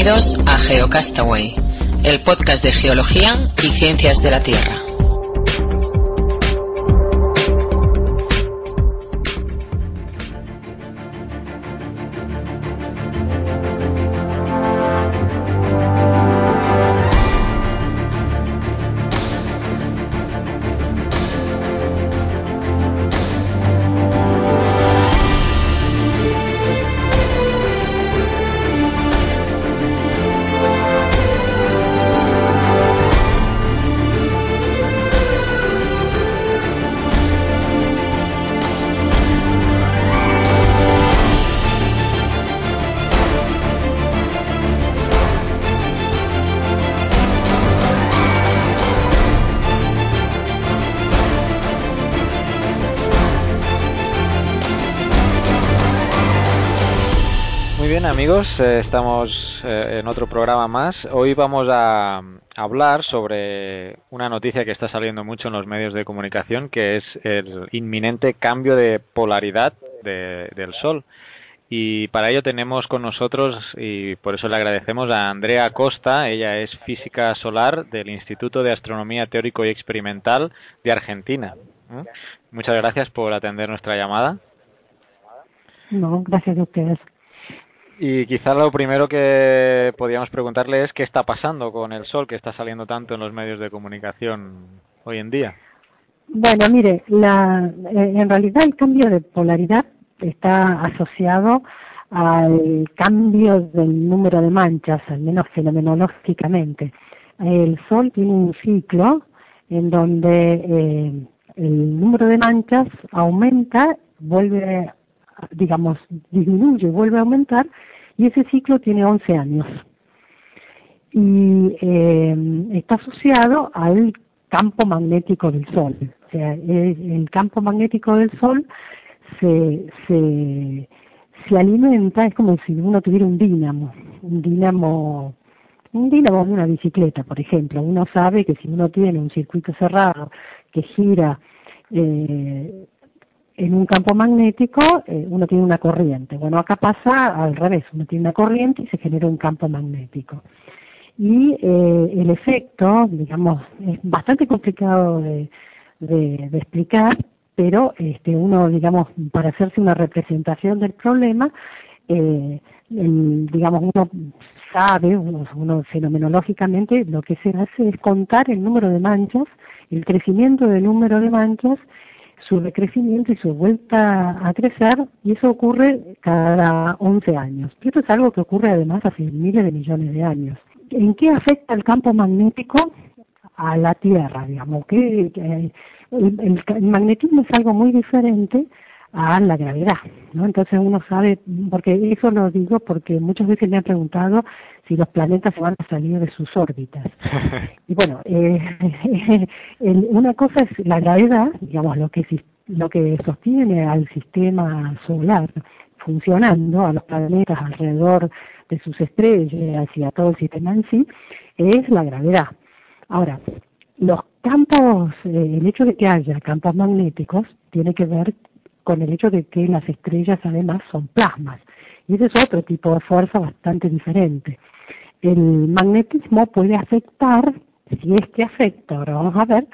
Bienvenidos a GeoCastaway, el podcast de geología y ciencias de la Tierra. Amigos, eh, estamos eh, en otro programa más. Hoy vamos a, hablar sobre una noticia que está saliendo mucho en los medios de comunicación, que es el inminente cambio de polaridad del Sol. Y para ello tenemos con nosotros, y por eso le agradecemos a Andrea Costa, ella es física solar del Instituto de Astronomía Teórico y Experimental de Argentina. ¿Mm? Muchas gracias por atender nuestra llamada. No, gracias a ustedes. Y quizá lo primero que podríamos preguntarle es qué está pasando con el Sol, que está saliendo tanto en los medios de comunicación hoy en día. Bueno, mire, la, eh, en realidad el cambio de polaridad está asociado al cambio del número de manchas, al menos fenomenológicamente. El Sol tiene un ciclo en donde eh, el número de manchas aumenta, vuelve digamos, disminuye, vuelve a aumentar, y ese ciclo tiene 11 años. Y eh, está asociado al campo magnético del Sol. O sea, el, campo magnético del Sol se, se, se alimenta, es como si uno tuviera un dínamo, un dínamo un dínamo de una bicicleta, por ejemplo. Uno sabe que si uno tiene un circuito cerrado que gira eh, en un campo magnético eh, uno tiene una corriente. Bueno, acá pasa al revés, uno tiene una corriente y se genera un campo magnético. Y eh, el efecto, digamos, es bastante complicado de, explicar, pero este, uno, digamos, para hacerse una representación del problema, eh, digamos, uno sabe, uno, fenomenológicamente, lo que se hace es contar el número de manchas, el crecimiento del número de manchas su decrecimiento y su vuelta a crecer, y eso ocurre cada 11 años. Esto es algo que ocurre además hace miles de millones de años. ¿En qué afecta el campo magnético a la Tierra? Digamos que el, magnetismo es algo muy diferente a la gravedad, ¿no? Entonces uno sabe, porque eso lo digo porque muchas veces me han preguntado si los planetas se van a salir de sus órbitas. y bueno, eh, una cosa es la gravedad, digamos, lo que, lo que sostiene al sistema solar funcionando, a los planetas alrededor de sus estrellas y a todo el sistema en sí, es la gravedad. Ahora, los campos, eh, el hecho de que haya campos magnéticos tiene que ver con el hecho de que las estrellas además son plasmas. Y ese es otro tipo de fuerza bastante diferente. El magnetismo puede afectar, si es que afecta, ahora vamos a ver,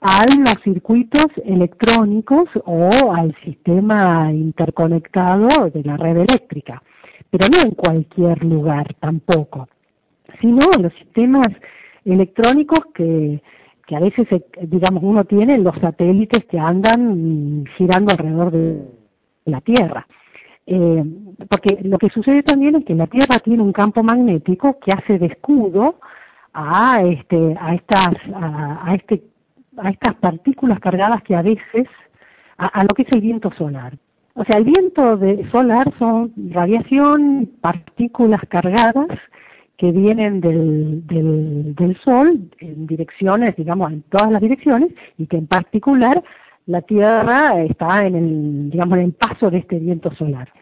a los circuitos electrónicos o al sistema interconectado de la red eléctrica, pero no en cualquier lugar tampoco, sino en los sistemas electrónicos que que a veces, digamos, uno tiene los satélites que andan girando alrededor de la Tierra. Eh, porque lo que sucede también es que la Tierra tiene un campo magnético que hace de escudo a este a estas a, este a estas partículas cargadas que a veces a, a, lo que es el viento solar. O sea, el viento de solar son radiación, partículas cargadas que vienen del, del, Sol en direcciones, digamos, en todas las direcciones, y que en particular la Tierra está en el, digamos, en el paso de este viento solar.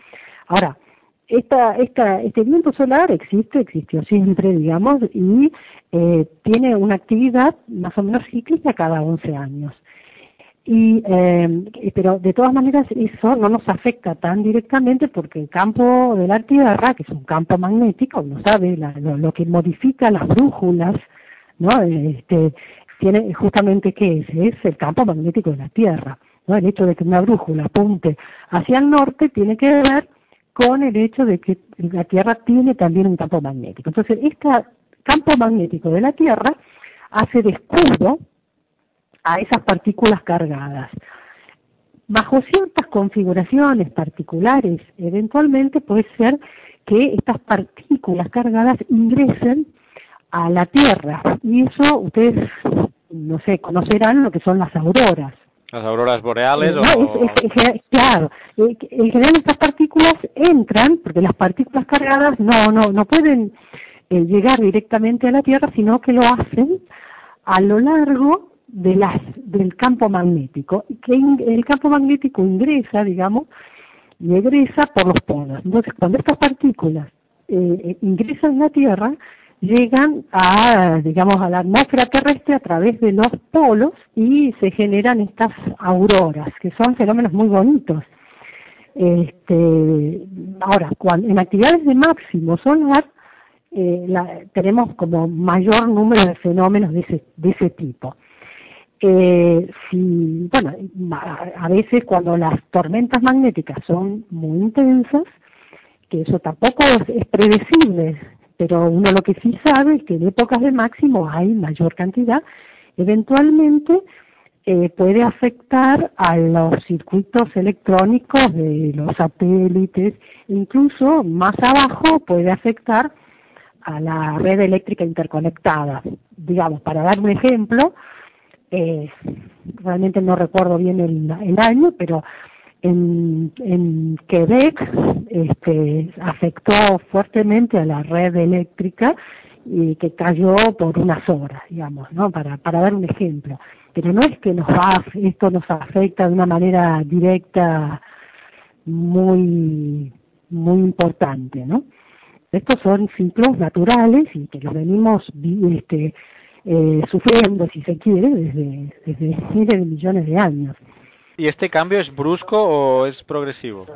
Ahora, esta, esta, este viento solar existe, existió siempre, digamos, y eh, tiene una actividad más o menos cíclica cada 11 años. Y eh, pero de todas maneras eso no nos afecta tan directamente porque el campo de la Tierra, que es un campo magnético, no sabe lo, que modifica las brújulas, ¿no? Este, tiene justamente qué es, es el campo magnético de la Tierra. ¿no? El hecho de que una brújula apunte hacia el norte tiene que ver con el hecho de que la Tierra tiene también un campo magnético. Entonces, este campo magnético de la Tierra hace de escudo a esas partículas cargadas. Bajo ciertas configuraciones particulares, eventualmente puede ser que estas partículas cargadas ingresen a la Tierra. Y eso ustedes, no sé, conocerán lo que son las auroras. Las auroras boreales. claro, en general estas partículas entran, porque las partículas cargadas no, no, no pueden eh, llegar directamente a la Tierra, sino que lo hacen a lo largo de las, del campo magnético, que el campo magnético ingresa, digamos, y egresa por los polos. Entonces, cuando estas partículas eh, eh, ingresan a la Tierra, llegan a, digamos, a la atmósfera terrestre a través de los polos y se generan estas auroras, que son fenómenos muy bonitos. Este, ahora, cuando, en actividades de máximo solar, eh, tenemos como mayor número de fenómenos de ese, de ese tipo eh, si, bueno, a veces cuando las tormentas magnéticas son muy intensas, que eso tampoco es, predecible, pero uno lo que sí sabe es que en épocas de máximo hay mayor cantidad, eventualmente eh, puede afectar a los circuitos electrónicos de los satélites, incluso más abajo puede afectar a la red eléctrica interconectada. Digamos, para dar un ejemplo, eh, realmente no recuerdo bien el, año, pero en, en Quebec este, afectó fuertemente a la red eléctrica y que cayó por unas horas, digamos, ¿no? Para, para dar un ejemplo. Pero no es que nos va, esto nos afecta de una manera directa muy, muy importante, ¿no? Estos son ciclos naturales y que los venimos este, eh, sufriendo, si se quiere, desde, desde miles de millones de años. ¿Y este cambio es brusco o es progresivo?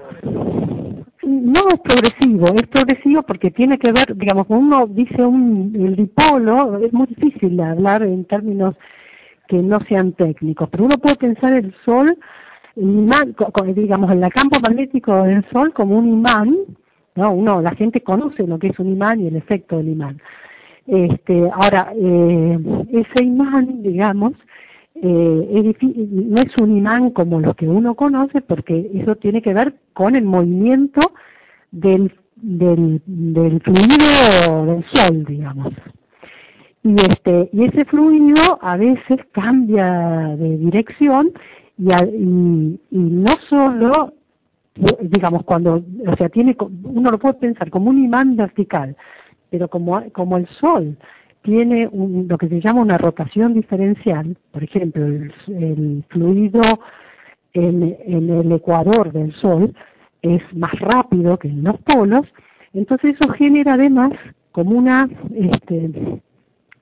No es progresivo, es progresivo porque tiene que ver, digamos, uno dice un, el dipolo, es muy difícil hablar en términos que no sean técnicos, pero uno puede pensar el Sol, digamos, en el campo magnético del Sol como un imán, ¿no? Uno, la gente conoce lo que es un imán y el efecto del imán. Este, ahora, eh, ese imán, digamos, eh, no es un imán como los que uno conoce, porque eso tiene que ver con el movimiento del, del, fluido del sol, digamos. Y, este, y ese fluido a veces cambia de dirección y, y, y no solo digamos cuando o sea tiene uno lo puede pensar como un imán vertical pero como, como el Sol tiene lo que se llama una rotación diferencial, por ejemplo, el, fluido en, el ecuador del Sol es más rápido que en los polos, entonces eso genera además como una este,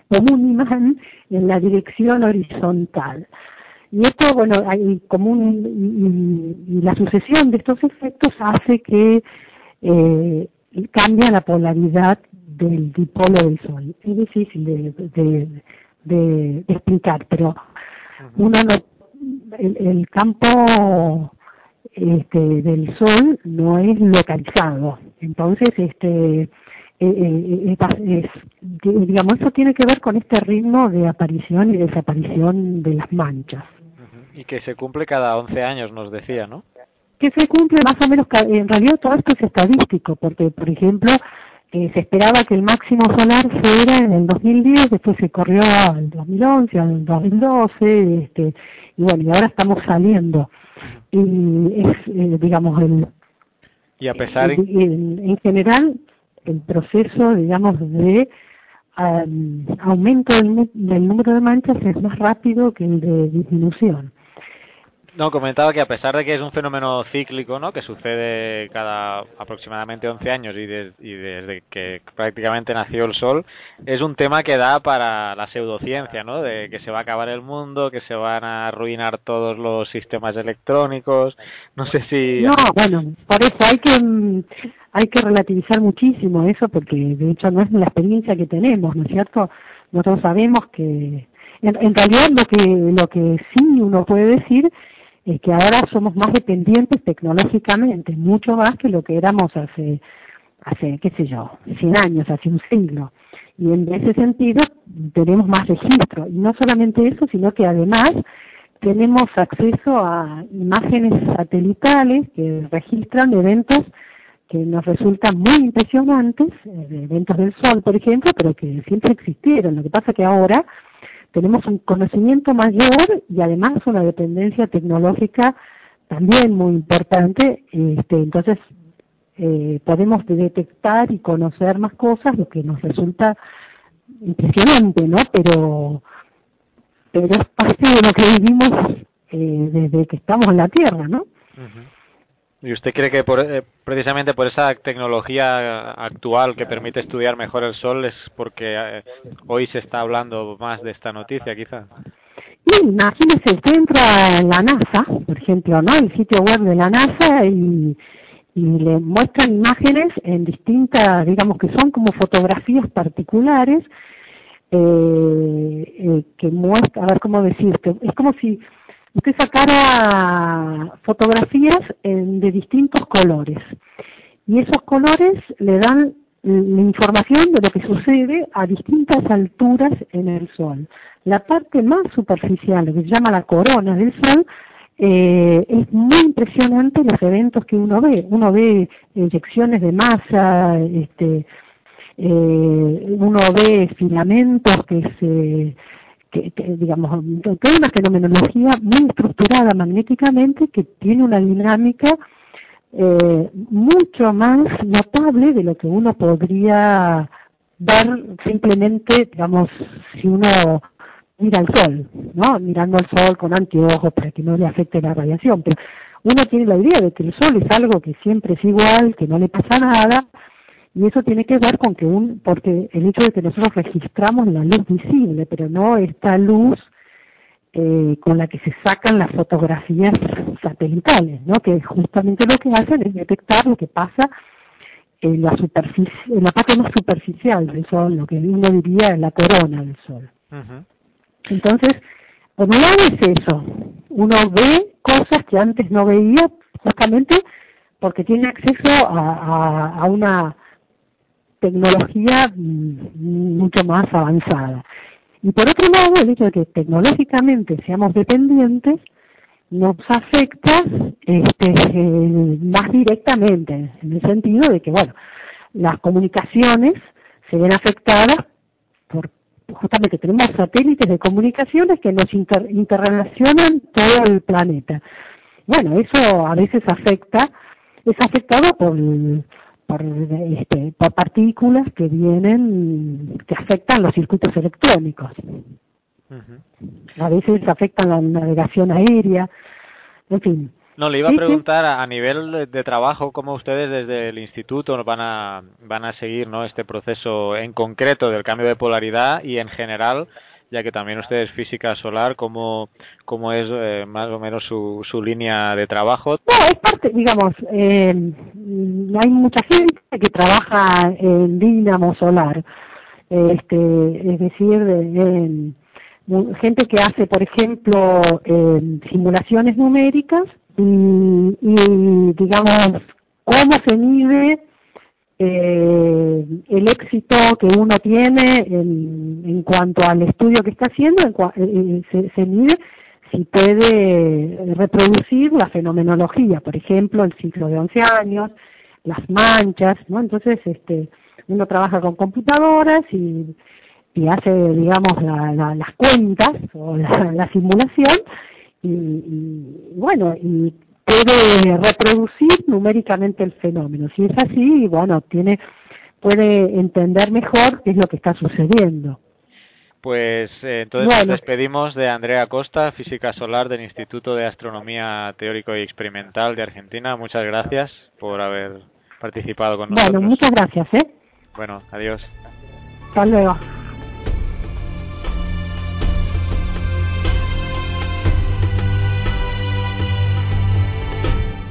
como un imán en la dirección horizontal. Y esto, bueno, hay como un, y, la sucesión de estos efectos hace que eh, cambia la polaridad del dipolo del Sol. Es difícil de, de, explicar, pero uno no, el, campo este, del Sol no es localizado. Entonces, este, eh, eh, es, digamos, eso tiene que ver con este ritmo de aparición y desaparición de las manchas. Y que se cumple cada 11 años, nos decía, ¿no? Que se cumple más o menos, en realidad todo esto es estadístico, porque, por ejemplo, se esperaba que el máximo solar fuera en el 2010, después se corrió al 2011, al 2012, este, y bueno, y ahora estamos saliendo. Y es, eh, digamos, el... Y a pesar... En, general, el proceso, digamos, de aumento del, del, número de manchas es más rápido que el de disminución. No, comentaba que a pesar de que es un fenómeno cíclico, ¿no? Que sucede cada aproximadamente 11 años y, y desde que prácticamente nació el Sol, es un tema que da para la pseudociencia, ¿no? De que se va a acabar el mundo, que se van a arruinar todos los sistemas electrónicos. No sé si. No, bueno, por eso hay que hay que relativizar muchísimo eso, porque de hecho no es la experiencia que tenemos, ¿no es cierto? Nosotros sabemos que en, en realidad lo que lo que sí uno puede decir es que ahora somos más dependientes tecnológicamente, mucho más que lo que éramos hace, hace qué sé yo, 100 años, hace un siglo. Y en ese sentido tenemos más registro. Y no solamente eso, sino que además tenemos acceso a imágenes satelitales que registran eventos que nos resultan muy impresionantes, eh, eventos del Sol, por ejemplo, pero que siempre existieron. Lo que pasa que ahora tenemos un conocimiento mayor y además una dependencia tecnológica también muy importante, este, entonces eh, podemos detectar y conocer más cosas, lo que nos resulta impresionante, ¿no? Pero, pero es parte de lo que vivimos eh, desde que estamos en la Tierra, ¿no? ¿Y usted cree que por, eh, precisamente por esa tecnología actual que permite estudiar mejor el Sol es porque eh, hoy se está hablando más de esta noticia, quizá? Sí, imagínese, usted entra en la NASA, por ejemplo, ¿no? El sitio web de la NASA y, y le muestran imágenes en distintas, digamos que son como fotografías particulares eh, eh, que muestran, a ver cómo decirte, es como si usted sacara fotografías de distintos colores y esos colores le dan la información de lo que sucede a distintas alturas en el Sol. La parte más superficial, que se llama la corona del Sol, eh, es muy impresionante los eventos que uno ve. Uno ve inyecciones de masa, este, eh, uno ve filamentos que se que, digamos, que una fenomenología muy estructurada magnéticamente que tiene una dinámica eh, mucho más notable de lo que uno podría ver simplemente, digamos, si uno mira al sol, ¿no? Mirando al sol con anteojos para que no le afecte la radiación, pero uno tiene la idea de que el sol es algo que siempre es igual, que no le pasa nada, y eso tiene que ver con que un, porque el hecho de que nosotros registramos la luz visible, pero no esta luz eh, con la que se sacan las fotografías satelitales, ¿no? Que justamente lo que hacen es detectar lo que pasa en la superficie, en la parte más superficial del Sol, lo que uno diría en la corona del Sol. Entonces, por un lado es eso, uno ve cosas que antes no veía justamente porque tiene acceso a, a una tecnología mucho más avanzada. Y por otro lado, el hecho de que tecnológicamente seamos dependientes nos afecta este, eh, más directamente, en el sentido de que, bueno, las comunicaciones se ven afectadas por, justamente tenemos satélites de comunicaciones que nos interrelacionan todo el planeta. Bueno, eso a veces afecta, es afectado por por, este, por partículas que vienen, que afectan los circuitos electrónicos. A veces afectan la navegación aérea, en fin. No, le iba a preguntar a nivel de trabajo cómo ustedes desde el instituto van a van a seguir ¿no? este proceso en concreto del cambio de polaridad y en general ya que también usted es física solar, ¿cómo, cómo es eh, más o menos su, su línea de trabajo? No, es parte, digamos, eh, hay mucha gente que trabaja en dínamo solar, este, es decir, gente que hace, por ejemplo, simulaciones numéricas y, y, digamos, cómo se mide eh, el éxito que uno tiene en, en, cuanto al estudio que está haciendo, en, eh, se, se, mide si puede reproducir la fenomenología, por ejemplo, el ciclo de 11 años, las manchas, ¿no? Entonces, este, uno trabaja con computadoras y, hace, digamos, la, la, las cuentas o la, la simulación y, bueno, y puede reproducir numéricamente el fenómeno. Si es así, bueno, tiene puede entender mejor qué es lo que está sucediendo. Pues eh, entonces nos despedimos de Andrea Costa, física solar del Instituto de Astronomía Teórico y Experimental de Argentina. Muchas gracias por haber participado con nosotros. Bueno, muchas gracias, ¿eh? Bueno, adiós. Hasta luego.